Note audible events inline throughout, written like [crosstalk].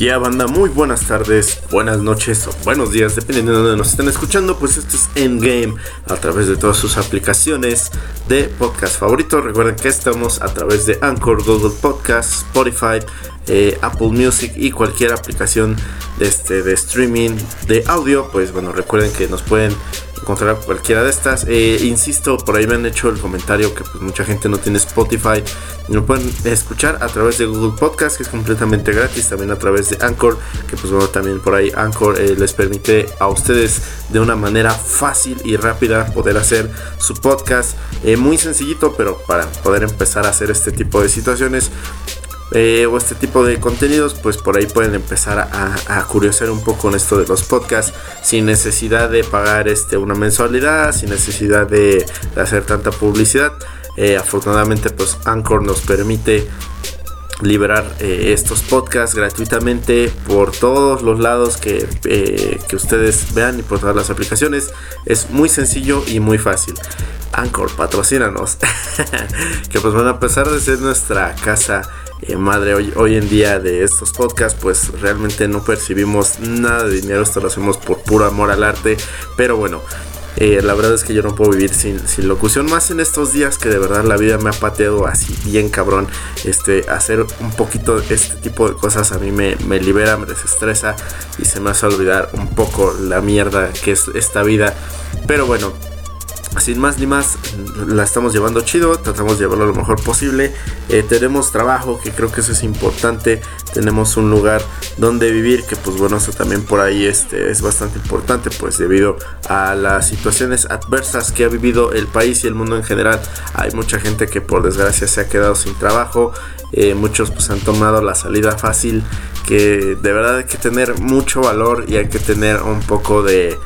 Ya banda, muy buenas tardes, buenas noches o buenos días, dependiendo de donde nos estén escuchando, pues este es Endgame a través de todas sus aplicaciones de podcast favoritos. Recuerden que estamos a través de Anchor, Google Podcast, Spotify, eh, Apple Music y cualquier aplicación de, este, de streaming de audio. Pues bueno, recuerden que nos pueden cualquiera de estas. Eh, insisto, por ahí me han hecho el comentario que pues, mucha gente no tiene Spotify. Lo pueden escuchar a través de Google Podcast, que es completamente gratis. También a través de Anchor, que pues bueno, también por ahí Anchor eh, les permite a ustedes de una manera fácil y rápida poder hacer su podcast. Eh, muy sencillito, pero para poder empezar a hacer este tipo de situaciones. Eh, o este tipo de contenidos, pues por ahí pueden empezar a, a, curiosar un poco con esto de los podcasts sin necesidad de pagar este, una mensualidad, sin necesidad de, hacer tanta publicidad. Eh, afortunadamente, pues Anchor nos permite liberar eh, estos podcasts gratuitamente por todos los lados que, que ustedes vean y por todas las aplicaciones. Es muy sencillo y muy fácil. Anchor, patrocínanos. [laughs] que pues van a pesar de ser nuestra casa eh, madre hoy, hoy en día de estos podcasts, pues realmente no percibimos nada de dinero, esto lo hacemos por puro amor al arte, pero bueno. Eh, la verdad es que yo no puedo vivir sin, locución, más en estos días que de verdad la vida me ha pateado así bien cabrón. Este, hacer un poquito este tipo de cosas a mí me, me libera, me desestresa y se me hace olvidar un poco la mierda que es esta vida. Pero bueno, sin más ni más, la estamos llevando chido, tratamos de llevarlo lo mejor posible. Eh, tenemos trabajo, que creo que eso es importante. Tenemos un lugar donde vivir, que pues bueno, eso también por ahí este, es bastante importante, pues debido a las situaciones adversas que ha vivido el país y el mundo en general. Hay mucha gente que por desgracia se ha quedado sin trabajo. Eh, muchos pues han tomado la salida fácil, que de verdad hay que tener mucho valor y hay que tener un poco de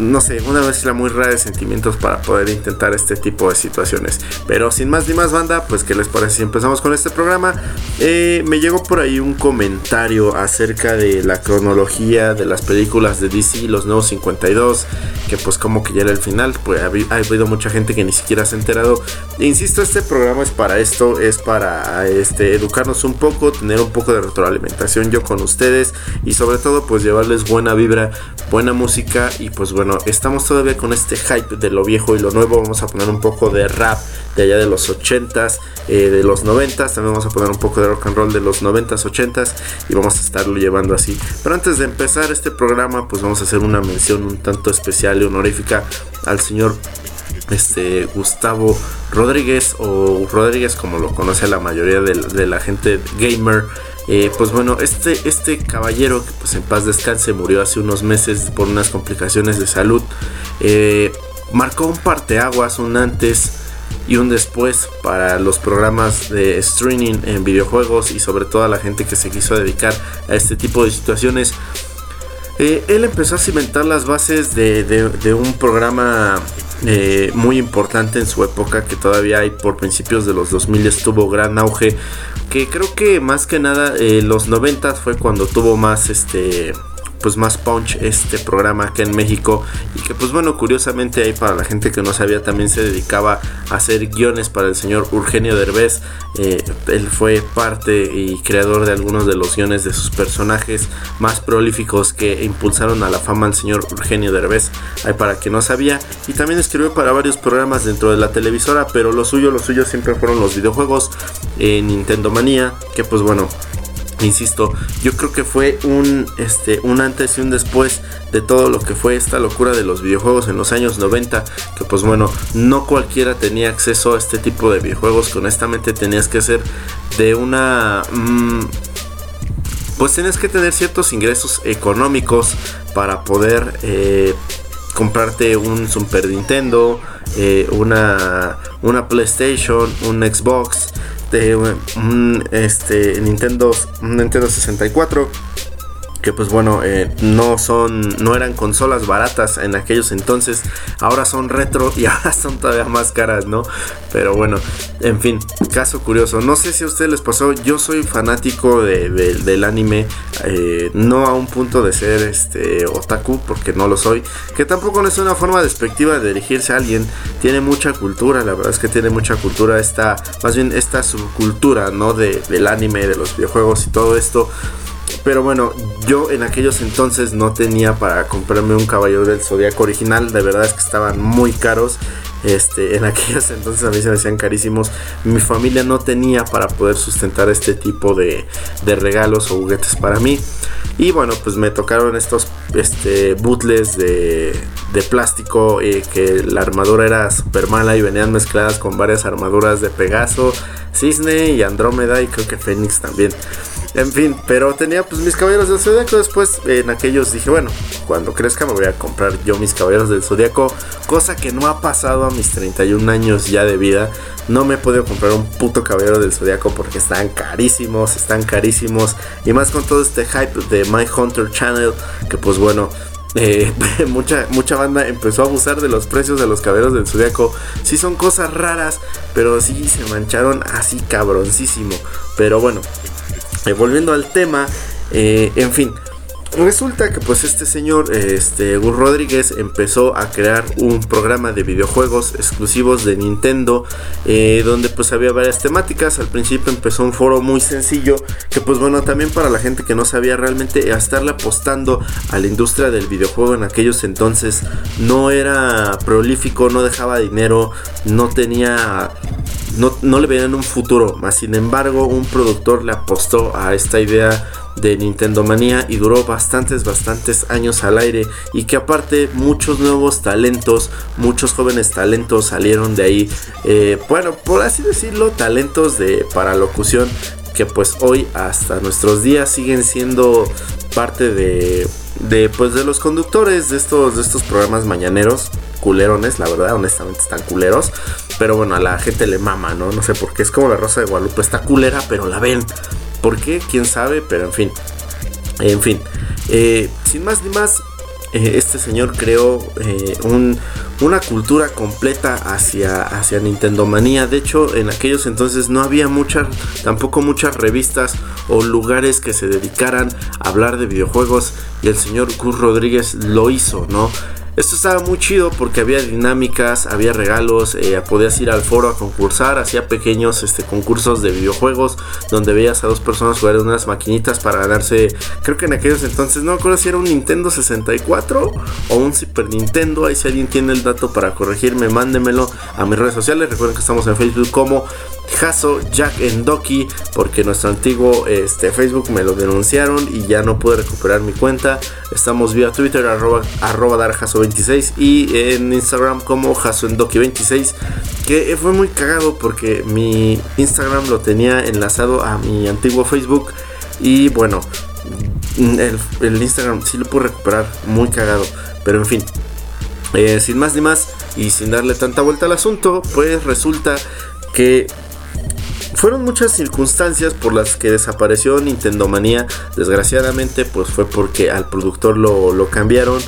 no sé, una mezcla muy rara de sentimientos para poder intentar este tipo de situaciones. Pero sin más ni más banda, pues ¿qué les parece si empezamos con este programa? Eh, me llegó por ahí un comentario acerca de la cronología de las películas de DC, los nuevos 52, que pues como que ya era el final, pues ha, habido mucha gente que ni siquiera se ha enterado. insisto, este programa es para esto, es para este, educarnos un poco, tener un poco de retroalimentación yo con ustedes y sobre todo pues llevarles buena vibra, buena música y pues bueno, estamos todavía con este hype de lo viejo y lo nuevo. Vamos a poner un poco de rap de allá de los 80s, eh, de los 90s. También vamos a poner un poco de rock and roll de los 90s, 80s. Y vamos a estarlo llevando así. Pero antes de empezar este programa, pues vamos a hacer una mención un tanto especial y honorífica al señor este Gustavo Rodríguez o Rodríguez como lo conoce la mayoría de la gente gamer eh, pues bueno, este, este caballero pues en paz descanse murió hace unos meses por unas complicaciones de salud. Eh, marcó un parteaguas, un antes y un después para los programas de streaming en videojuegos y sobre todo a la gente que se quiso dedicar a este tipo de situaciones. Eh, él empezó a cimentar las bases de, un programa muy importante en su época que todavía hay por principios de los 2000 estuvo gran auge que creo que más que nada eh, los 90 fue cuando tuvo más este pues más punch este programa acá en México. Y que pues bueno curiosamente ahí para la gente que no sabía también se dedicaba a hacer guiones para el señor Eugenio Derbez. Eh, él fue parte y creador de algunos de los guiones de sus personajes más prolíficos que impulsaron a la fama al señor Eugenio Derbez. Ahí para quien no sabía y también escribió para varios programas dentro de la televisora pero lo suyo lo suyo siempre fueron los videojuegos en Nintendo Manía que pues bueno insisto, yo creo que fue un, este, un antes y un después de todo lo que fue esta locura de los videojuegos en los años 90, que pues bueno, no cualquiera tenía acceso a este tipo de videojuegos, que honestamente tenías que ser de una... Mm, pues tenías que tener ciertos ingresos económicos para poder eh, comprarte un Super Nintendo, eh, una, una PlayStation, un Xbox un este, Nintendo, Nintendo 64 que pues bueno eh, no son no eran consolas baratas en aquellos entonces ahora son retro y [laughs] ahora son todavía más caras no pero bueno en fin caso curioso. No sé si a ustedes les pasó yo soy fanático del anime eh, no a un punto de ser este otaku porque no lo soy que tampoco no es una forma despectiva de dirigirse a alguien. Tiene mucha cultura la verdad es que tiene mucha cultura esta más bien esta subcultura no de, del anime de los videojuegos y todo esto Pero bueno, yo en aquellos entonces no tenía para comprarme un caballero del zodiaco original. De verdad es que estaban muy caros. Este, en [laughs] aquellos entonces a mí se me hacían carísimos. Mi familia no tenía para poder sustentar este tipo de regalos o juguetes para mí. Y bueno, pues me tocaron estos este, bootles de, de plástico eh, que la armadura era super mala y venían mezcladas con varias armaduras de Pegaso, Cisne y Andrómeda y creo que Fénix también. En fin, pero tenía pues mis caballeros del zodiaco. Después en aquellos dije, bueno, cuando crezca me voy a comprar yo mis caballeros del zodiaco. Cosa que no ha pasado a mis 31 años ya de vida. No me he podido comprar un puto caballero del zodiaco porque están carísimos, están carísimos. Y más con todo este hype de My Hunter Channel. Que pues bueno, eh, [laughs] mucha, mucha banda empezó a abusar de los precios de los caballeros del zodiaco. Sí son cosas raras, pero sí se mancharon así cabroncísimo. Pero bueno, eh, volviendo al tema, eh, en fin, resulta que pues este señor, este Gus Rodríguez, empezó a crear un programa de videojuegos exclusivos de Nintendo, eh, donde pues había varias temáticas. Al principio empezó un foro muy sencillo, que pues bueno, también para la gente que no sabía realmente a estarle apostando a la industria del videojuego en aquellos entonces, no era prolífico, no dejaba dinero, no tenía no, le veían un futuro, más sin embargo un productor le apostó a esta idea de Nintendo Manía y duró bastantes, bastantes años al aire y que aparte muchos nuevos talentos, muchos jóvenes talentos salieron de ahí, eh, bueno, por así decirlo, talentos de para locución que pues hoy hasta nuestros días siguen siendo parte de, de pues de los conductores de estos, de estos programas mañaneros culerones, la verdad, honestamente están culeros. Pero bueno, a la gente le mama, ¿no? No sé por qué. Es como la Rosa de Guadalupe, está culera, pero la ven. ¿Por qué? ¿Quién sabe? Pero en fin. En fin. Eh, sin más ni más, eh, este señor creó eh, una cultura completa hacia, hacia Nintendo Manía. De hecho, en aquellos entonces no había muchas, tampoco muchas revistas o lugares que se dedicaran a hablar de videojuegos. Y el señor Gus Rodríguez lo hizo, ¿no? Esto estaba muy chido porque había dinámicas, había regalos, eh, podías ir al foro a concursar, hacía pequeños este, concursos de videojuegos donde veías a dos personas jugar en unas maquinitas para ganarse, creo que en aquellos entonces, no me acuerdo si era un Nintendo 64 o un Super Nintendo, ahí si alguien tiene el dato para corregirme, mándemelo a mis redes sociales, recuerden que estamos en Facebook como Jaso Jack en Doki porque nuestro antiguo este, Facebook me lo denunciaron y ya no pude recuperar mi cuenta. Estamos vía Twitter arroba, arroba 26 y en Instagram como Doki 26 que fue muy cagado porque mi Instagram lo tenía enlazado a mi antiguo Facebook y bueno, el, el Instagram sí lo pude recuperar muy cagado, pero en fin. Eh, sin más ni más y sin darle tanta vuelta al asunto, pues resulta que fueron muchas circunstancias por las que desapareció Nintendo Manía. Desgraciadamente, pues fue porque al productor lo, lo cambiaron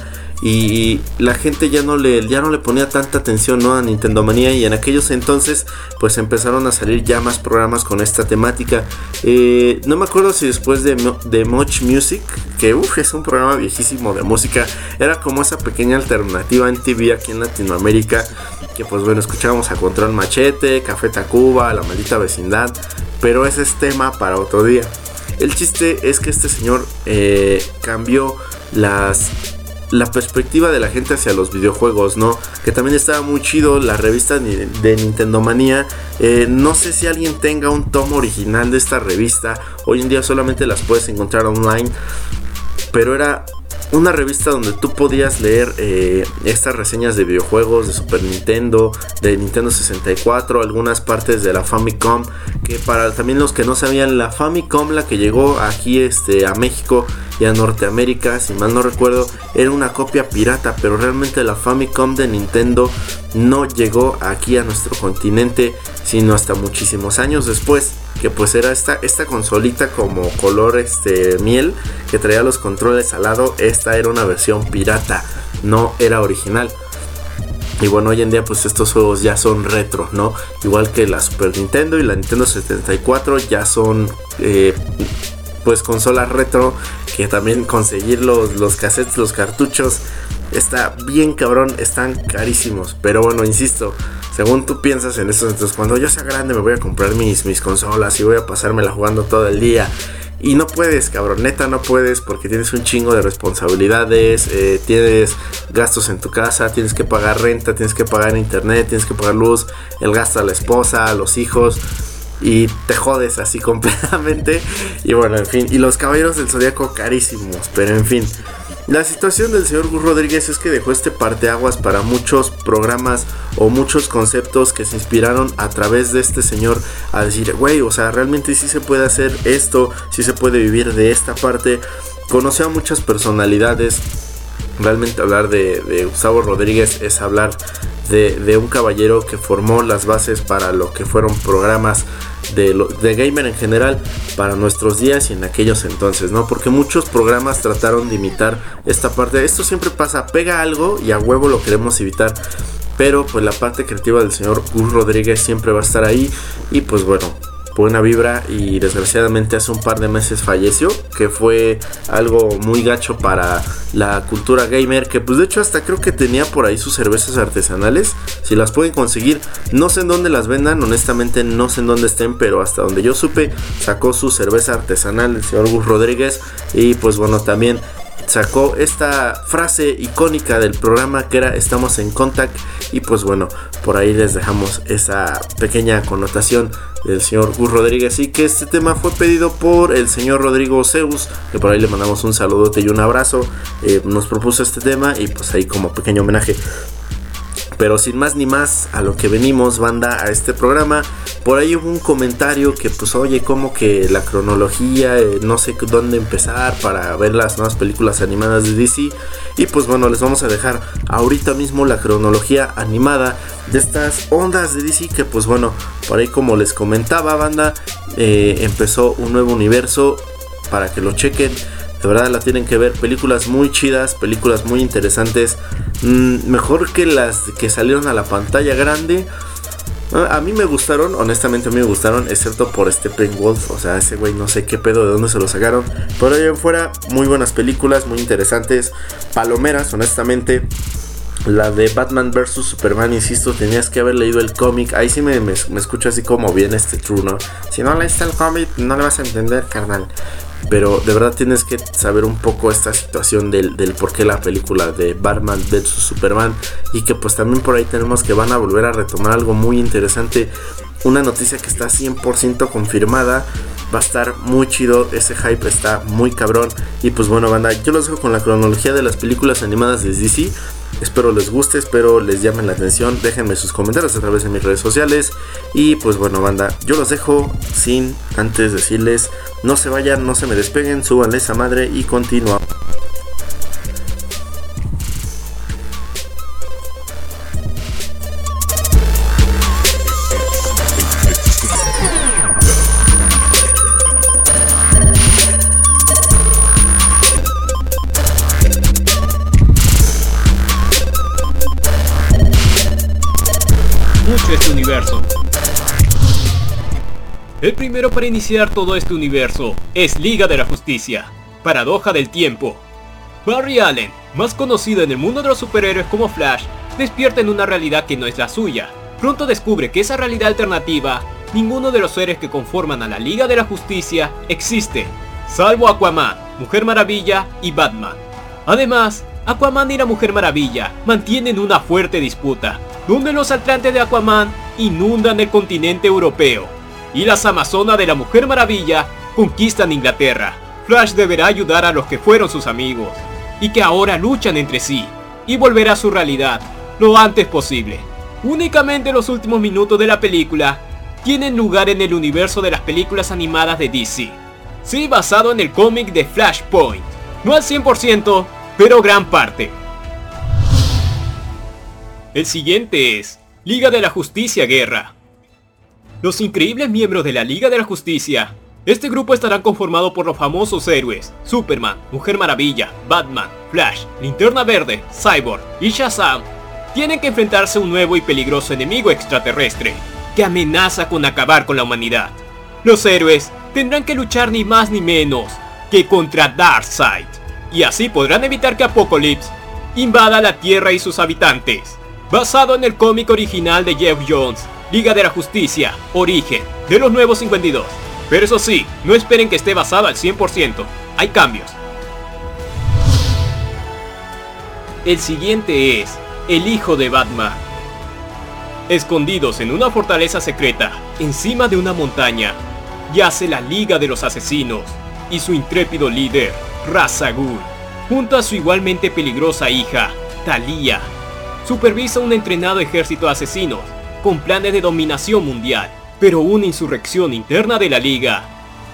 y la gente ya no le ya no le ponía tanta atención ¿no? a Nintendo Manía y en aquellos entonces pues empezaron a salir ya más programas con esta temática eh, no me acuerdo si después de, de Much Music que uf, es un programa viejísimo de música era como esa pequeña alternativa en TV aquí en Latinoamérica que pues bueno escuchábamos a Control Machete Café Tacuba La Maldita Vecindad pero ese es tema para otro día el chiste es que este señor eh, cambió las la perspectiva de la gente hacia los videojuegos, ¿no? Que también estaba muy chido la revista de Nintendo Manía. Eh, no sé si alguien tenga un tomo original de esta revista. Hoy en día solamente las puedes encontrar online. Pero era una revista donde tú podías leer eh, estas reseñas de videojuegos de Super Nintendo, de Nintendo 64, algunas partes de la Famicom, que para también los que no sabían, la Famicom, la que llegó aquí este, a México y a Norteamérica, si mal no recuerdo, era una copia pirata, pero realmente la Famicom de Nintendo no llegó aquí a nuestro continente, sino hasta muchísimos años después que pues era esta, esta consolita como color este, miel que traía los controles al lado. Esta era una versión pirata, no era original. Y bueno, hoy en día pues estos juegos ya son retro, ¿no? Igual que la Super Nintendo y la Nintendo 74 ya son eh, pues consolas retro que también conseguir los, los cassettes, los cartuchos está bien cabrón, están carísimos. Pero bueno, insisto, según tú piensas en eso, entonces cuando yo sea grande me voy a comprar mis, mis consolas y voy a pasármela jugando todo el día. Y no puedes, cabrón, neta no puedes porque tienes un chingo de responsabilidades, eh, tienes gastos en tu casa, tienes que pagar renta, tienes que pagar internet, tienes que pagar luz, el gasto a la esposa, a los hijos y te jodes así [laughs] completamente. Y bueno, en fin, y los caballeros del zodiaco carísimos, pero en fin. La situación del señor Gus Rodríguez es que dejó este parteaguas para muchos programas o muchos conceptos que se inspiraron a través de este señor a decir, güey, o sea, realmente sí se puede hacer esto, sí se puede vivir de esta parte. Conoció a muchas personalidades. Realmente hablar de, de Gustavo Rodríguez es hablar de, un caballero que formó las bases para lo que fueron programas de, de gamer en general para nuestros días y en aquellos entonces, ¿no? Porque muchos programas trataron de imitar esta parte. Esto siempre pasa, pega algo y a huevo lo queremos evitar. Pero pues la parte creativa del señor Gus Rodríguez siempre va a estar ahí. Y pues bueno, buena vibra y desgraciadamente hace un par de meses falleció, que fue algo muy gacho para la cultura gamer, que pues de hecho hasta creo que tenía por ahí sus cervezas artesanales, si las pueden conseguir, no sé en dónde las vendan, honestamente no sé en dónde estén, pero hasta donde yo supe sacó su cerveza artesanal el señor Gus Rodríguez y pues bueno también sacó esta frase icónica del programa que era estamos en contact y pues bueno por ahí les dejamos esa pequeña connotación del señor Gus Rodríguez. Y que este tema fue pedido por el señor Rodrigo Zeus que por ahí le mandamos un saludote y un abrazo. Eh, nos propuso este tema y pues ahí como pequeño homenaje pero sin más ni más a lo que venimos, banda, a este programa. Por ahí hubo un comentario que pues oye, como que la cronología, eh, no sé dónde empezar para ver las nuevas películas animadas de DC. Y pues bueno, les vamos a dejar ahorita mismo la cronología animada de estas ondas de DC que pues bueno, por ahí como les comentaba, banda, eh, empezó un nuevo universo para que lo chequen. De verdad la tienen que ver. Películas muy chidas, películas muy interesantes. Mm, mejor que las que salieron a la pantalla grande. A mí me gustaron, honestamente a mí me gustaron, excepto por Steppenwolf. O sea, ese güey no sé qué pedo, de dónde se lo sacaron. Pero ahí en fuera, muy buenas películas, muy interesantes. Palomeras, honestamente. La de Batman vs Superman, insisto, tenías que haber leído el cómic. Ahí sí me escucho así como bien este true, ¿no? Si no leíste el cómic, no le vas a entender, carnal. Pero de verdad tienes que saber un poco esta situación del, del por qué la película de Batman vs Superman. Y que pues también por ahí tenemos que van a volver a retomar algo muy interesante. Una noticia que está 100% confirmada. Va a estar muy chido. Ese hype está muy cabrón. Y pues bueno, banda, yo los dejo con la cronología de las películas animadas de DC. Espero les guste, espero les llamen la atención. Déjenme sus comentarios a través de mis redes sociales. Y pues bueno, banda, yo los dejo sin antes decirles: no se vayan, no se me despeguen, súbanle esa madre y continuamos. El primero para iniciar todo este universo es Liga de la Justicia, Paradoja del Tiempo. Barry Allen, más conocido en el mundo de los superhéroes como Flash, despierta en una realidad que no es la suya. Pronto descubre que esa realidad alternativa, ninguno de los seres que conforman a la Liga de la Justicia existe, salvo Aquaman, Mujer Maravilla y Batman. Además, Aquaman y la Mujer Maravilla mantienen una fuerte disputa, donde los atlantes de Aquaman inundan el continente europeo y las Amazonas de la Mujer Maravilla conquistan Inglaterra. Flash deberá ayudar a los que fueron sus amigos y que ahora luchan entre sí y volverá a su realidad lo antes posible. Únicamente los últimos minutos de la película tienen lugar en el universo de las películas animadas de DC. Sí, basado en el cómic de Flashpoint. No al 100%, pero gran parte. El siguiente es Liga de la Justicia Guerra los increíbles miembros de la Liga de la Justicia. Este grupo estará conformado por los famosos héroes Superman, Mujer Maravilla, Batman, Flash, Linterna Verde, Cyborg y Shazam. Tienen que enfrentarse a un nuevo y peligroso enemigo extraterrestre que amenaza con acabar con la humanidad. Los héroes tendrán que luchar ni más ni menos que contra Darkseid y así podrán evitar que Apocalypse invada la Tierra y sus habitantes. Basado en el cómic original de Jeff Jones, Liga de la Justicia, Origen, de los Nuevos 52. Pero eso sí, no esperen que esté basado al 100%, hay cambios. El siguiente es El Hijo de Batman. Escondidos en una fortaleza secreta, encima de una montaña, yace la Liga de los Asesinos y su intrépido líder, Ghul, junto a su igualmente peligrosa hija, Talia. Supervisa un entrenado ejército de asesinos con planes de dominación mundial, pero una insurrección interna de la Liga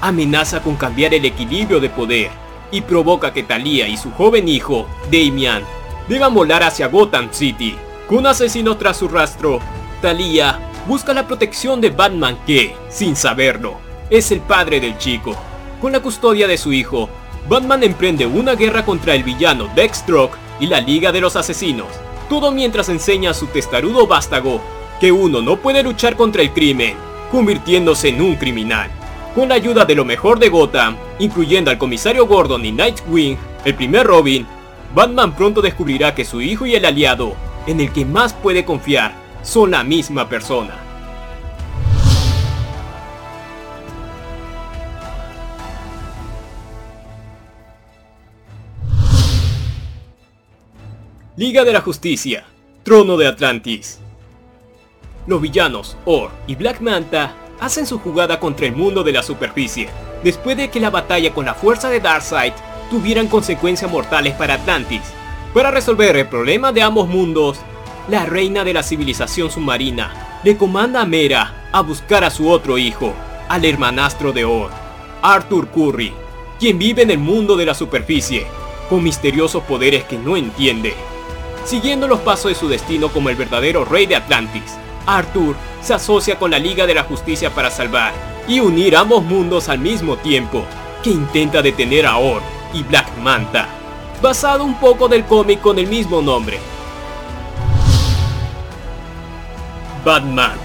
amenaza con cambiar el equilibrio de poder y provoca que Talia y su joven hijo, Damian, deban volar hacia Gotham City. Con asesinos tras su rastro, Talia busca la protección de Batman que, sin saberlo, es el padre del chico. Con la custodia de su hijo, Batman emprende una guerra contra el villano Deathstroke y la Liga de los Asesinos, todo mientras enseña a su testarudo vástago que uno no puede luchar contra el crimen, convirtiéndose en un criminal. Con la ayuda de lo mejor de Gotham, incluyendo al comisario Gordon y Nightwing, el primer Robin, Batman pronto descubrirá que su hijo y el aliado, en el que más puede confiar, son la misma persona. Liga de la Justicia, Trono de Atlantis. Los villanos, Or y Black Manta, hacen su jugada contra el mundo de la superficie, después de que la batalla con la fuerza de Darkseid tuvieran consecuencias mortales para Atlantis. Para resolver el problema de ambos mundos, la reina de la civilización submarina le comanda a Mera a buscar a su otro hijo, al hermanastro de Or, Arthur Curry, quien vive en el mundo de la superficie, con misteriosos poderes que no entiende. Siguiendo los pasos de su destino como el verdadero rey de Atlantis, Arthur se asocia con la Liga de la Justicia para salvar y unir ambos mundos al mismo tiempo, que intenta detener a Or y Black Manta, basado un poco del cómic con el mismo nombre. Batman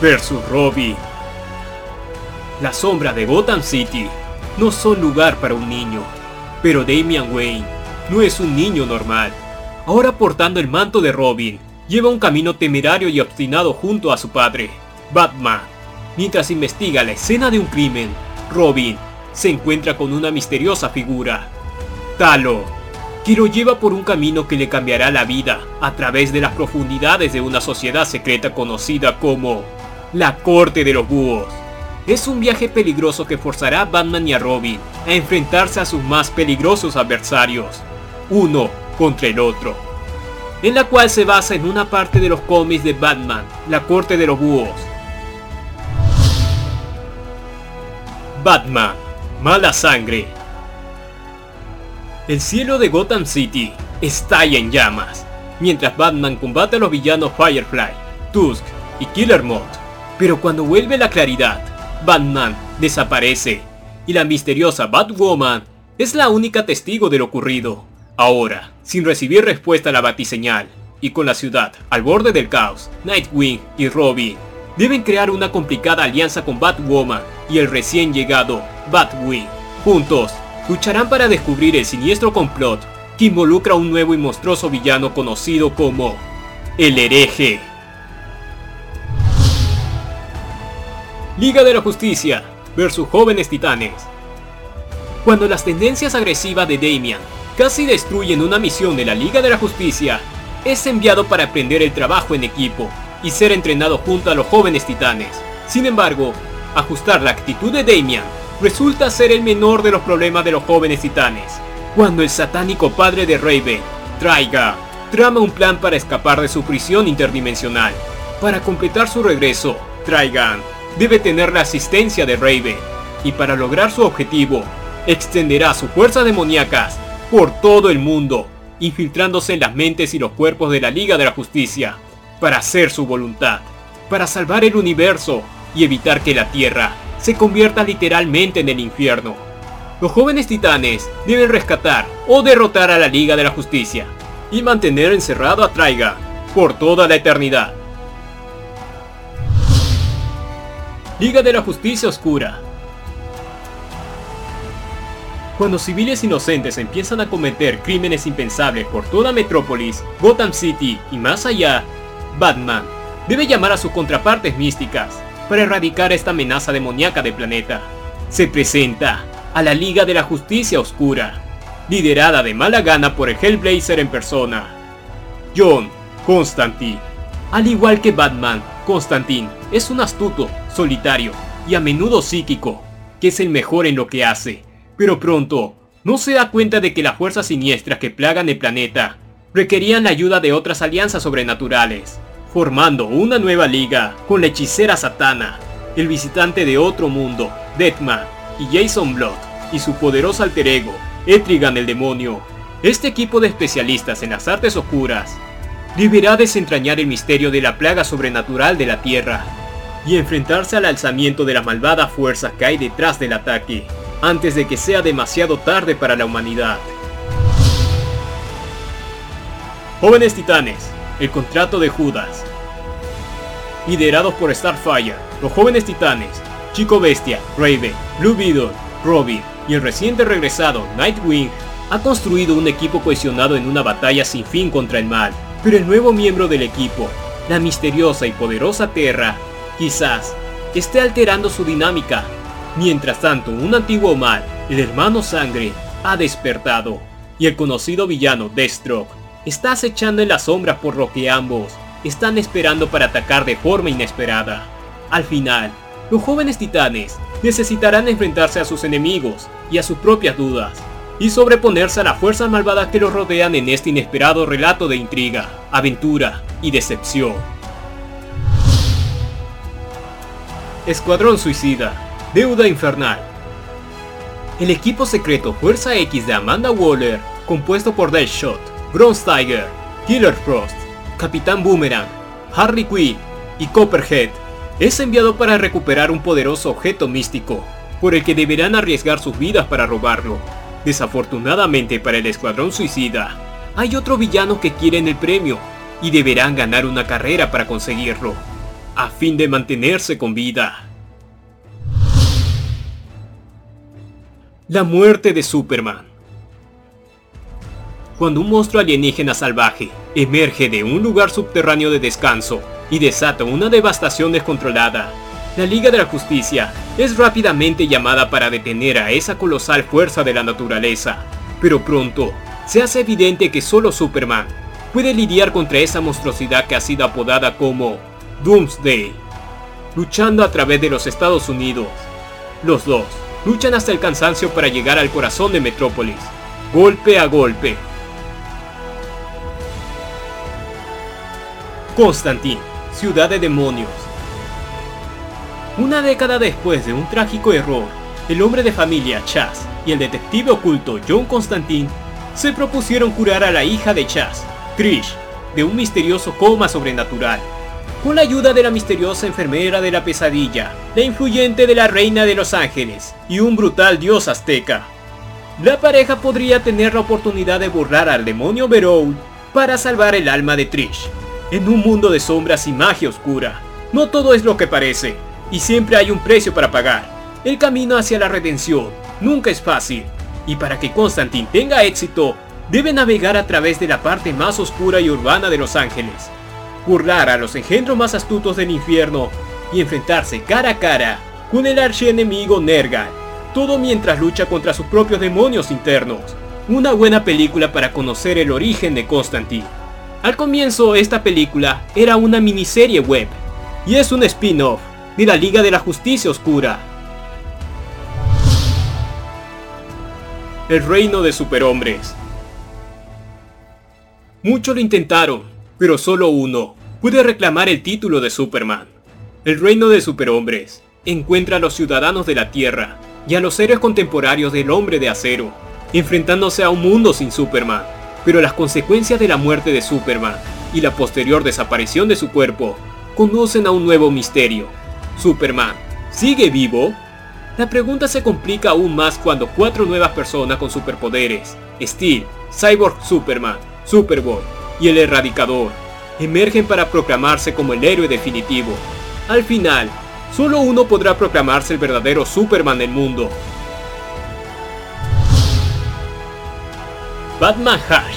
vs. Robin. La sombra de Gotham City no son lugar para un niño, pero Damian Wayne no es un niño normal. Ahora portando el manto de Robin, lleva un camino temerario y obstinado junto a su padre, Batman. Mientras investiga la escena de un crimen, Robin se encuentra con una misteriosa figura, Talo, que lo lleva por un camino que le cambiará la vida a través de las profundidades de una sociedad secreta conocida como la Corte de los Búhos. Es un viaje peligroso que forzará a Batman y a Robin a enfrentarse a sus más peligrosos adversarios, uno contra el otro, en la cual se basa en una parte de los cómics de Batman, la corte de los búhos. Batman, mala sangre. El cielo de Gotham City estalla en llamas, mientras Batman combate a los villanos Firefly, Tusk y Killer Moth. Pero cuando vuelve la claridad, Batman desaparece y la misteriosa Batwoman es la única testigo de lo ocurrido. Ahora, sin recibir respuesta a la batiseñal, y con la ciudad al borde del caos, Nightwing y Robin deben crear una complicada alianza con Batwoman y el recién llegado Batwing. Juntos, lucharán para descubrir el siniestro complot que involucra a un nuevo y monstruoso villano conocido como el hereje. Liga de la Justicia versus Jóvenes Titanes. Cuando las tendencias agresivas de Damian casi destruyen una misión de la Liga de la Justicia, es enviado para aprender el trabajo en equipo y ser entrenado junto a los jóvenes titanes. Sin embargo, ajustar la actitud de Damian resulta ser el menor de los problemas de los jóvenes titanes. Cuando el satánico padre de Raven, Traiga, trama un plan para escapar de su prisión interdimensional. Para completar su regreso, Trigon debe tener la asistencia de Raven, y para lograr su objetivo, extenderá sus fuerzas demoníacas por todo el mundo, infiltrándose en las mentes y los cuerpos de la Liga de la Justicia, para hacer su voluntad, para salvar el universo y evitar que la Tierra se convierta literalmente en el infierno. Los jóvenes titanes deben rescatar o derrotar a la Liga de la Justicia y mantener encerrado a Traiga por toda la eternidad. Liga de la Justicia Oscura cuando civiles inocentes empiezan a cometer crímenes impensables por toda Metrópolis, Gotham City y más allá, Batman debe llamar a sus contrapartes místicas para erradicar esta amenaza demoníaca del planeta. se presenta a la Liga de la Justicia Oscura, liderada de mala gana por el Hellblazer en persona, John Constantine. Al igual que Batman, Constantine es un astuto, solitario y a menudo psíquico, que es el mejor en lo que hace, pero pronto no se da cuenta de que las fuerzas siniestras que plagan el planeta requerían la ayuda de otras alianzas sobrenaturales, formando una nueva liga con la hechicera Satana, el visitante de otro mundo, Deathman, y Jason Blood, y su poderoso alter ego, Etrigan el demonio. Este equipo de especialistas en las artes oscuras deberá desentrañar el misterio de la plaga sobrenatural de la Tierra y enfrentarse al alzamiento de las malvadas fuerzas que hay detrás del ataque, antes de que sea demasiado tarde para la humanidad. Jóvenes Titanes, el contrato de Judas. Liderados por Starfire, los jóvenes titanes, Chico Bestia, Raven, Blue Beetle, Robin y el reciente regresado Nightwing, ha construido un equipo cohesionado en una batalla sin fin contra el mal. Pero el nuevo miembro del equipo, la misteriosa y poderosa Terra, quizás esté alterando su dinámica. Mientras tanto, un antiguo mal, el hermano Sangre, ha despertado, y el conocido villano Deathstroke está acechando en las sombras por lo que ambos están esperando para atacar de forma inesperada. Al final, los jóvenes titanes necesitarán enfrentarse a sus enemigos y a sus propias dudas, y sobreponerse a las fuerzas malvadas que los rodean en este inesperado relato de intriga, aventura y decepción. Escuadrón Suicida, Deuda Infernal. El equipo secreto Fuerza X de Amanda Waller, compuesto por Deadshot, Bronze Tiger, Killer Frost, Capitán Boomerang, Harley Quinn y Copperhead, es enviado para recuperar un poderoso objeto místico, por el que deberán arriesgar sus vidas para robarlo. Desafortunadamente para el Escuadrón Suicida, hay otro villano que quieren el premio y deberán ganar una carrera para conseguirlo, a fin de mantenerse con vida. La muerte de Superman Cuando un monstruo alienígena salvaje emerge de un lugar subterráneo de descanso y desata una devastación descontrolada, la Liga de la Justicia es rápidamente llamada para detener a esa colosal fuerza de la naturaleza, pero pronto se hace evidente que solo Superman puede lidiar contra esa monstruosidad que ha sido apodada como Doomsday. Luchando a través de los Estados Unidos, los dos luchan hasta el cansancio para llegar al corazón de Metrópolis, golpe a golpe. Constantine, ciudad de demonios. Una década después de un trágico error, el hombre de familia Chas y el detective oculto John Constantine se propusieron curar a la hija de Chas, Trish, de un misterioso coma sobrenatural con la ayuda de la misteriosa enfermera de la pesadilla, la influyente de la reina de los ángeles y un brutal dios azteca. La pareja podría tener la oportunidad de borrar al demonio Beroul para salvar el alma de Trish. En un mundo de sombras y magia oscura, no todo es lo que parece, y siempre hay un precio para pagar. El camino hacia la redención nunca es fácil, y para que Constantine tenga éxito, debe navegar a través de la parte más oscura y urbana de Los Ángeles, burlar a los engendros más astutos del infierno y enfrentarse cara a cara con el archienemigo Nergal, todo mientras lucha contra sus propios demonios internos. Una buena película para conocer el origen de Constantine. Al comienzo esta película era una miniserie web y es un spin-off de la Liga de la Justicia Oscura. El reino de superhombres. Muchos lo intentaron, pero solo uno puede reclamar el título de Superman. El reino de superhombres encuentra a los ciudadanos de la Tierra y a los héroes contemporáneos del hombre de acero, enfrentándose a un mundo sin Superman. Pero las consecuencias de la muerte de Superman y la posterior desaparición de su cuerpo conocen a un nuevo misterio. ¿Superman sigue vivo? La pregunta se complica aún más cuando cuatro nuevas personas con superpoderes, Steel, Cyborg Superman, Superboy y el Erradicador, emergen para proclamarse como el héroe definitivo. Al final, solo uno podrá proclamarse el verdadero Superman del mundo. Batman Hash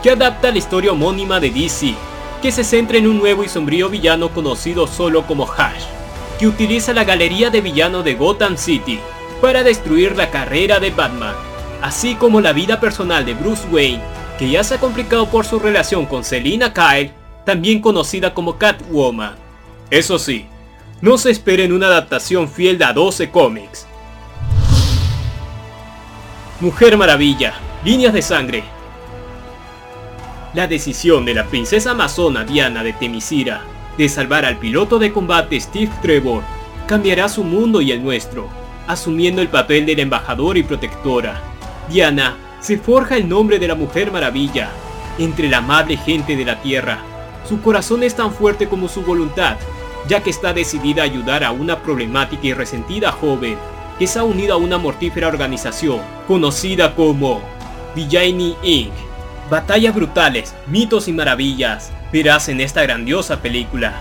que adapta la historia homónima de DC, que se centra en un nuevo y sombrío villano conocido solo como Hash, que utiliza la galería de villano de Gotham City para destruir la carrera de Batman, así como la vida personal de Bruce Wayne, que ya se ha complicado por su relación con Selina Kyle, también conocida como Catwoman. Eso sí, no se esperen una adaptación fiel a 12 cómics. Mujer Maravilla, líneas de sangre. La decisión de la princesa amazona Diana de Temisira de salvar al piloto de combate Steve Trevor cambiará su mundo y el nuestro, asumiendo el papel de la embajadora y protectora. Diana se forja el nombre de la Mujer Maravilla entre la amable gente de la Tierra. Su corazón es tan fuerte como su voluntad, ya que está decidida a ayudar a una problemática y resentida joven que se ha unido a una mortífera organización conocida como Villainy Inc. Batallas brutales, mitos y maravillas verás en esta grandiosa película.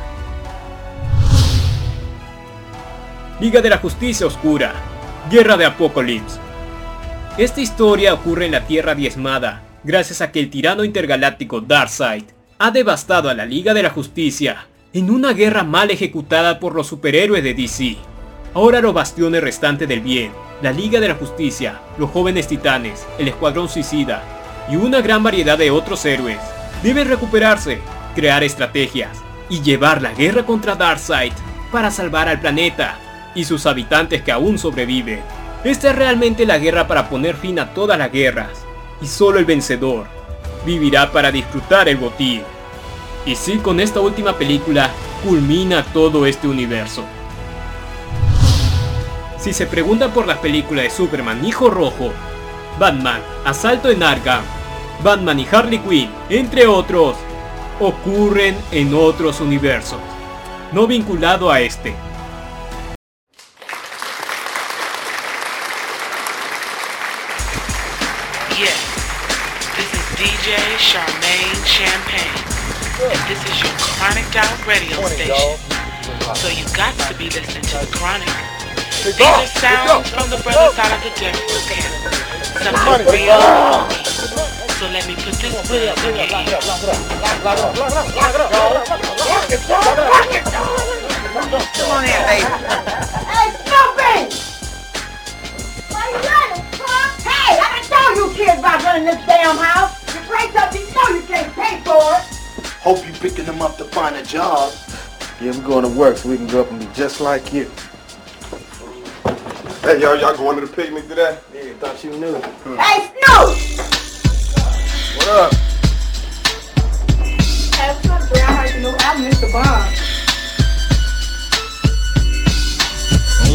Liga de la Justicia Oscura, Guerra de Apocalipsis. Esta historia ocurre en la Tierra diezmada, gracias a que el tirano intergaláctico Darkseid ha devastado a la Liga de la Justicia en una guerra mal ejecutada por los superhéroes de DC. Ahora los bastiones restantes del bien, la Liga de la Justicia, los jóvenes titanes, el Escuadrón Suicida y una gran variedad de otros héroes deben recuperarse, crear estrategias y llevar la guerra contra Darkseid para salvar al planeta y sus habitantes que aún sobreviven. Esta es realmente la guerra para poner fin a todas las guerras, y solo el vencedor vivirá para disfrutar el botín. Y sí, con esta última película culmina todo este universo. Si se preguntan por las películas de Superman Hijo Rojo, Batman, Asalto en Arkham, Batman y Harley Quinn, entre otros, ocurren en otros universos, no vinculado a este. Charmaine Champagne, and this is your Chronic Out radio station. So you got to be listening to the Chronic. These are sounds from the brother side of the death row camp. Something real. So let me put this buzz in your ear. Come on in, baby. Hey, Snoopy! Why you running, huh? Hey, I done told you kids about running this damn house. You break something, you know you can't pay for it. Hope you picking them up to find a job. Yeah, we're going to work so we can grow up and be just like you. Hey, y'all, y'all going to the picnic today? Yeah, thought you knew. Hey, Snoop! What up? Hey, what's up, Dre? I heard you know I missed the bomb.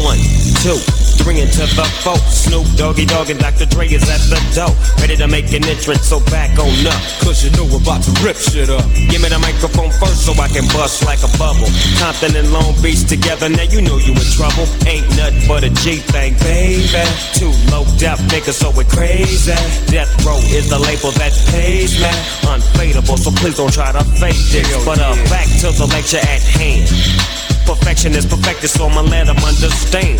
One, two, three to the four. Snoop Doggy Dogg and Dr. Dre is at the door. Ready to make an entrance, so back on up. Cause you know we're about to rip shit up. Give me the microphone first so I can bust like a bubble. Compton and Long Beach together, now you know you in trouble. Ain't nothing but a G thing, baby. Two low death niggas, so we're crazy. Death Row is the label that pays me. Unfadable, so please don't try to fake this. But uh, back to the lecture at hand. Perfection is perfected, so I'ma let them understand.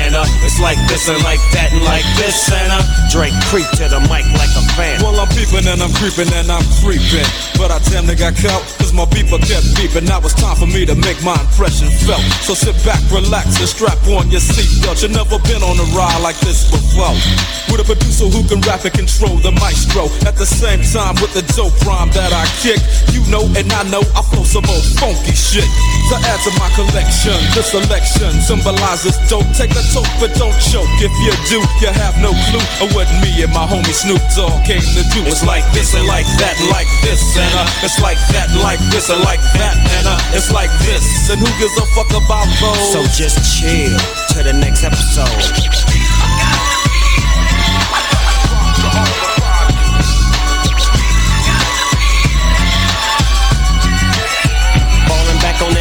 it's like this and like that and like this and uh, Drake creep to the mic like a fan. Well, I'm peeping and I'm creeping and I'm creeping. But I damn near got caught, cause my beeper kept beeping. Now it's time for me to make my impression felt. So sit back, relax, and strap on your seatbelt. You've never been on a ride like this before. With a producer who can rap and control the maestro. At the same time, with the dope rhyme that I kick. You know and I know I flow some old funky shit. To add to my collection, this selection symbolizes dope. Take the toke, but don't choke. If you do, you have no clue of what me and my homie Snoop Dogg came to do. It's like this and like that like this and uh, it's like that like this and like that and uh, it's like this. And who gives a fuck about those? So just chill to the next episode. On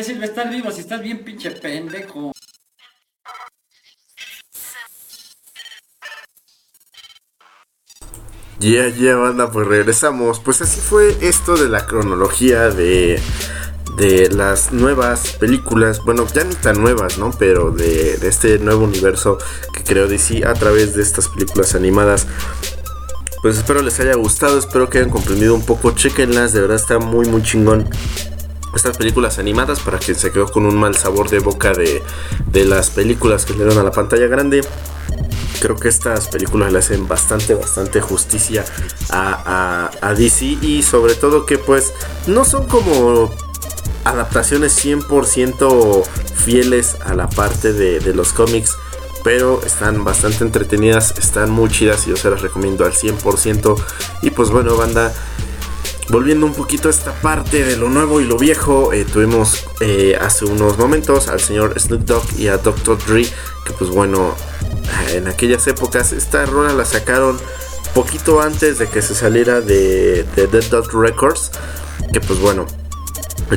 Qué sirve estar vivo si estás bien pinche pendejo? Ya, ya, banda, pues regresamos. Pues así fue esto de la cronología de, de las nuevas películas. Bueno, ya ni tan nuevas, ¿no? Pero de, de este nuevo universo que creó DC a través de estas películas animadas. Pues espero les haya gustado, espero que hayan comprendido un poco. Chequenlas, de verdad está muy, muy chingón. Estas películas animadas para quien se quedó con un mal sabor de boca de, de las películas que le dieron a la pantalla grande creo que estas películas le hacen bastante, bastante justicia a, a, DC y sobre todo que pues no son como adaptaciones 100% fieles a la parte de, de, los cómics. Pero están bastante entretenidas, están muy chidas y yo se las recomiendo al 100%. Y pues bueno, banda, volviendo un poquito a esta parte de lo nuevo y lo viejo, eh, tuvimos eh, hace unos momentos al señor Snoop Dogg y a Dr. Dre, que pues bueno, en aquellas épocas esta rola la sacaron poquito antes de que se saliera de, de Dead Dot Records, que pues bueno,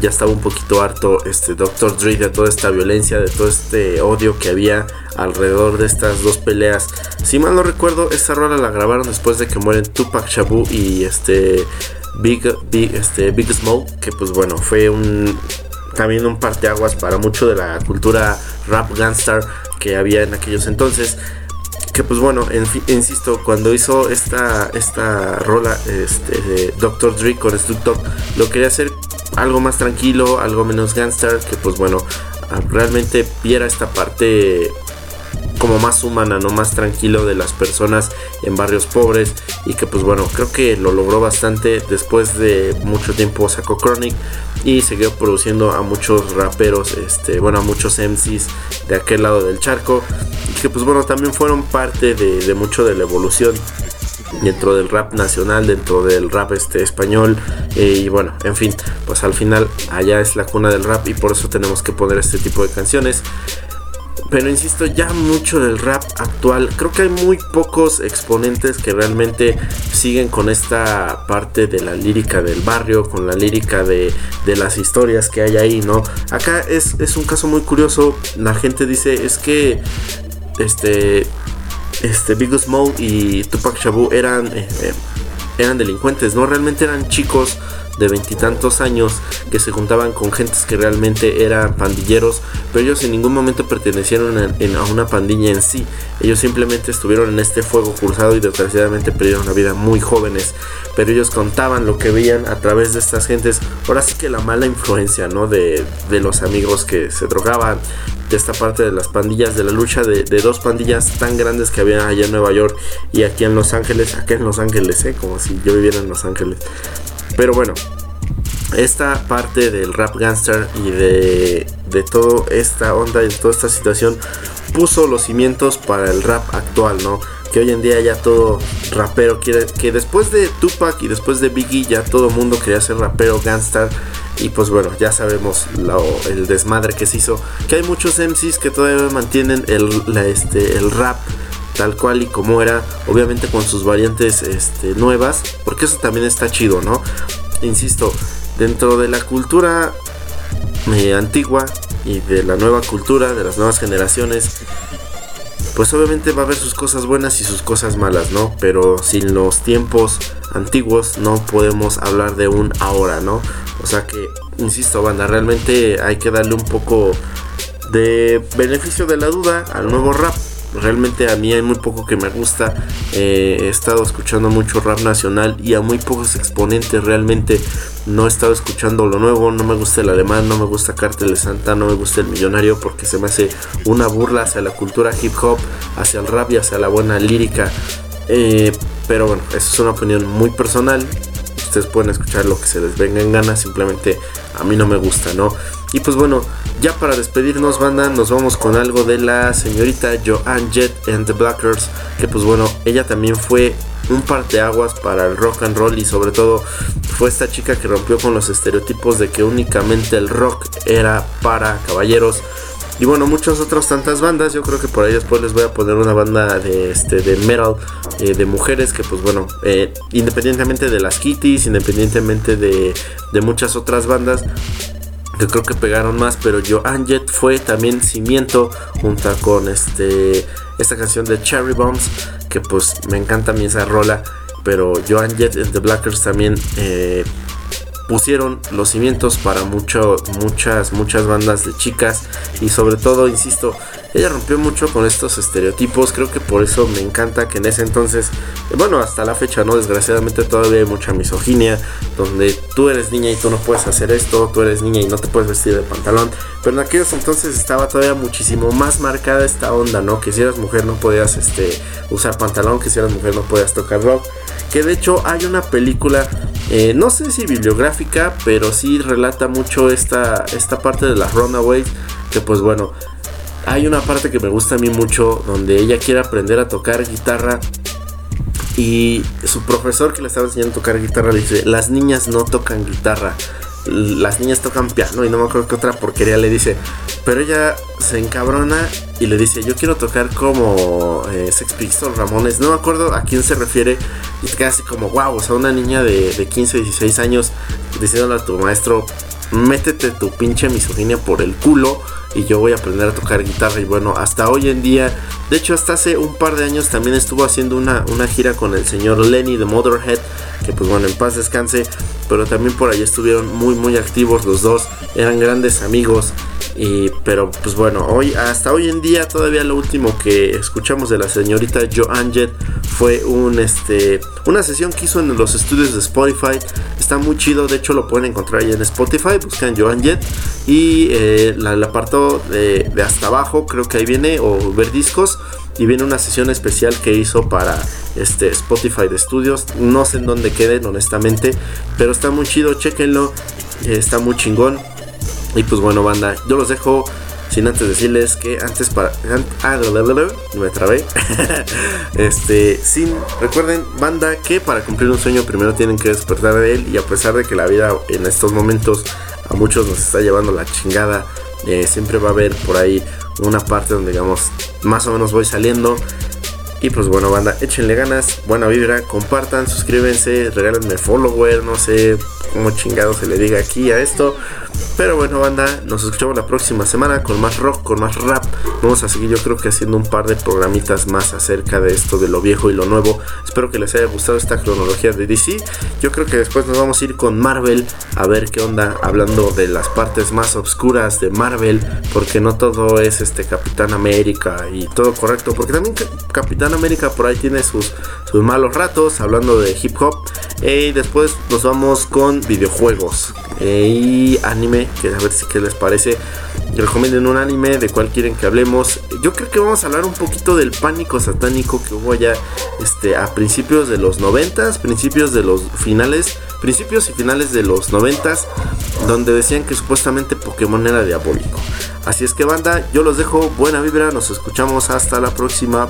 ya estaba un poquito harto este Dr. Dre de toda esta violencia, de todo este odio que había alrededor de estas dos peleas. Si mal no recuerdo, esta rola la grabaron después de que mueren Tupac Shabu y este Big, Big, este, Big Smoke, que pues bueno, fue un también un parteaguas para mucho de la cultura rap gangstar que había en aquellos entonces. Que pues bueno, insisto, cuando hizo esta, esta rola este, de Dr. Dre con Snoop Dogg, lo quería hacer algo más tranquilo, algo menos gangster, que pues bueno, realmente viera esta parte como más humana, no más tranquilo de las personas en barrios pobres y que pues bueno, creo que lo logró bastante. Después de mucho tiempo sacó Chronic y siguió produciendo a muchos raperos, este, bueno, a muchos MCs de aquel lado del charco. Y que pues bueno, también fueron parte de, mucho de la evolución dentro del rap nacional, dentro del rap este español. Eh, y bueno, en fin, pues al final allá es la cuna del rap y por eso tenemos que poner este tipo de canciones. Pero insisto, ya mucho del rap actual, creo que hay muy pocos exponentes que realmente siguen con esta parte de la lírica del barrio, con la lírica de, de las historias que hay ahí, ¿no? Acá es, es un caso muy curioso, la gente dice, es que este este Big Smoke y Tupac Shabu eran, eh, eran delincuentes, no realmente eran chicos de veintitantos años que se juntaban con gentes que realmente eran pandilleros, pero ellos en ningún momento pertenecieron a, una pandilla en sí. Ellos simplemente estuvieron en este fuego cruzado y desgraciadamente perdieron la vida muy jóvenes. Pero ellos contaban lo que veían a través de estas gentes. Ahora sí que la mala influencia, ¿no? De, de los amigos que se drogaban, de esta parte de las pandillas, de la lucha de, de, dos pandillas tan grandes que había allá en Nueva York y aquí en Los Ángeles, acá en Los Ángeles, ¿eh? como si yo viviera en Los Ángeles. Pero bueno, esta parte del rap gangster y de, de toda esta onda y de toda esta situación puso los cimientos para el rap actual, ¿no? Que hoy en día ya todo rapero quiere, que después de Tupac y después de Biggie ya todo mundo quería ser rapero gangster y pues bueno, ya sabemos lo, el desmadre que se hizo. Que hay muchos MCs que todavía mantienen el, este, el rap tal cual y como era, obviamente con sus variantes este, nuevas, porque eso también está chido, ¿no? Insisto, dentro de la cultura eh, antigua y de la nueva cultura, de las nuevas generaciones, pues obviamente va a haber sus cosas buenas y sus cosas malas, ¿no? Pero sin los tiempos antiguos no podemos hablar de un ahora, ¿no? O sea que, insisto, banda, realmente hay que darle un poco de beneficio de la duda al nuevo rap. Realmente a mí hay muy poco que me gusta. Eh, he estado escuchando mucho rap nacional y a muy pocos exponentes realmente no he estado escuchando lo nuevo. No me gusta el alemán, no me gusta Cartel de Santa, no me gusta el millonario porque se me hace una burla hacia la cultura hip hop, hacia el rap y hacia la buena lírica. Eh, pero bueno, eso es una opinión muy personal. Ustedes pueden escuchar lo que se les venga en gana, simplemente a mí no me gusta, ¿no? Y pues bueno, ya para despedirnos, banda, nos vamos con algo de la señorita Joanne Jett and the Blackers, que pues bueno, ella también fue un parteaguas para el rock and roll y sobre todo fue esta chica que rompió con los estereotipos de que únicamente el rock era para caballeros. Y bueno, muchas otras tantas bandas. Yo creo que por ahí después les voy a poner una banda de, este, de metal eh, de mujeres que pues bueno, eh, independientemente de las kitties, independientemente de, de muchas otras bandas, que creo que pegaron más, pero Joan Jett fue también cimiento junto con este esta canción de Cherry Bombs, que pues me encanta a mí esa rola, pero Joan Jett and the Blackers también eh, pusieron los cimientos para mucho, muchas, muchas bandas de chicas y sobre todo, insisto, ella rompió mucho con estos estereotipos, creo que por eso me encanta que en ese entonces, bueno, hasta la fecha, ¿no? Desgraciadamente todavía hay mucha misoginia, donde tú eres niña y tú no puedes hacer esto, tú eres niña y no te puedes vestir de pantalón, pero en aquellos entonces estaba todavía muchísimo más marcada esta onda, ¿no? Que si eras mujer no podías este, usar pantalón, que si eras mujer no podías tocar rock, que de hecho hay una película, eh, no sé si bibliográfica, pero sí relata mucho esta, esta parte de las Runaways, que pues bueno, hay una parte que me gusta a mí mucho donde ella quiere aprender a tocar guitarra y su profesor que le estaba enseñando a tocar guitarra le dice, las niñas no tocan guitarra, las niñas tocan piano y no me acuerdo qué otra porquería le dice. Pero ella se encabrona y le dice, yo quiero tocar como eh, Sex Pistols, Ramones, no me acuerdo a quién se refiere. Y te queda así como, wow, o sea, una niña de, de 15, 16 años diciéndole a tu maestro, métete tu pinche misoginia por el culo y yo voy a aprender a tocar guitarra y bueno, hasta hoy en día, de hecho hasta hace un par de años también estuvo haciendo una, una gira con el señor Lenny de Motherhead, que pues bueno, en paz descanse, pero también por ahí estuvieron muy muy activos los dos, eran grandes amigos. Y, pero pues bueno, hoy hasta hoy en día todavía lo último que escuchamos de la señorita Joan Jett fue un este una sesión que hizo en los estudios de Spotify. Está muy chido, de hecho lo pueden encontrar ahí en Spotify, buscan Joan Jett y eh, la, apartó de, de hasta abajo, creo que ahí viene o ver discos y viene una sesión especial que hizo para este Spotify de estudios. No sé en dónde queden, honestamente, pero está muy chido, chequenlo, está muy chingón. Y pues bueno, banda, yo los dejo sin antes decirles que antes para. Ah, me trabé. [laughs] este, sin. Recuerden, banda, que para cumplir un sueño primero tienen que despertar de él. Y a pesar de que la vida en estos momentos a muchos nos está llevando la chingada, eh, siempre va a haber por ahí una parte donde, digamos, más o menos voy saliendo. Y pues bueno, banda, échenle ganas, buena vibra, compartan, suscríbanse, regálenme follower, no sé cómo chingado se le diga aquí a esto. Pero bueno, banda, nos escuchamos la próxima semana con más rock, con más rap. Vamos a seguir, yo creo que haciendo un par de programitas más acerca de esto, de lo viejo y lo nuevo. Espero que les haya gustado esta cronología de DC. Yo creo que después nos vamos a ir con Marvel a ver qué onda, hablando de las partes más oscuras de Marvel, porque no todo es este Capitán América y todo correcto, porque también Capitán América por ahí tiene sus, sus malos ratos, hablando de hip hop. Y después nos vamos con videojuegos eh, y anime, que a ver si qué les parece. Recomienden un anime de cuál quieren que hablemos. Yo creo que vamos a hablar un poquito del pánico satánico que hubo ya este, a principios de los 90, principios de los finales, principios y finales de los 90, donde decían que supuestamente Pokémon era diabólico. Así es que banda, yo los dejo, buena vibra, nos escuchamos hasta la próxima.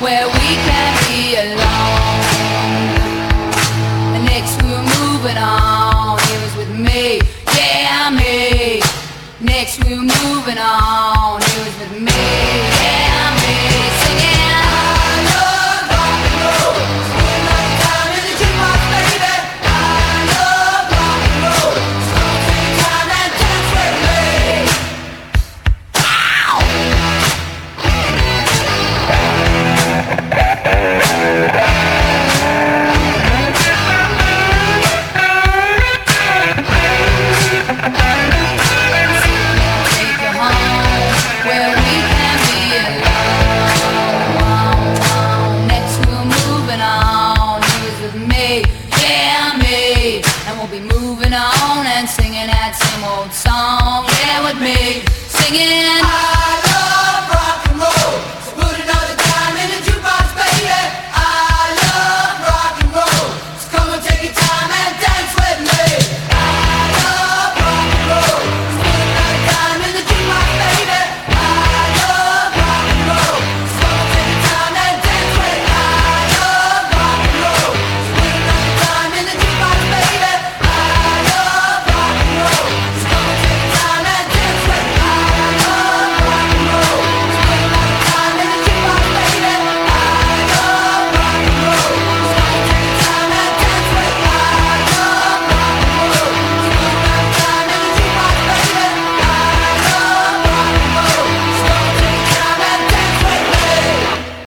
where we can be alone. Next we were moving on, it was with me, yeah me. Next we were moving on.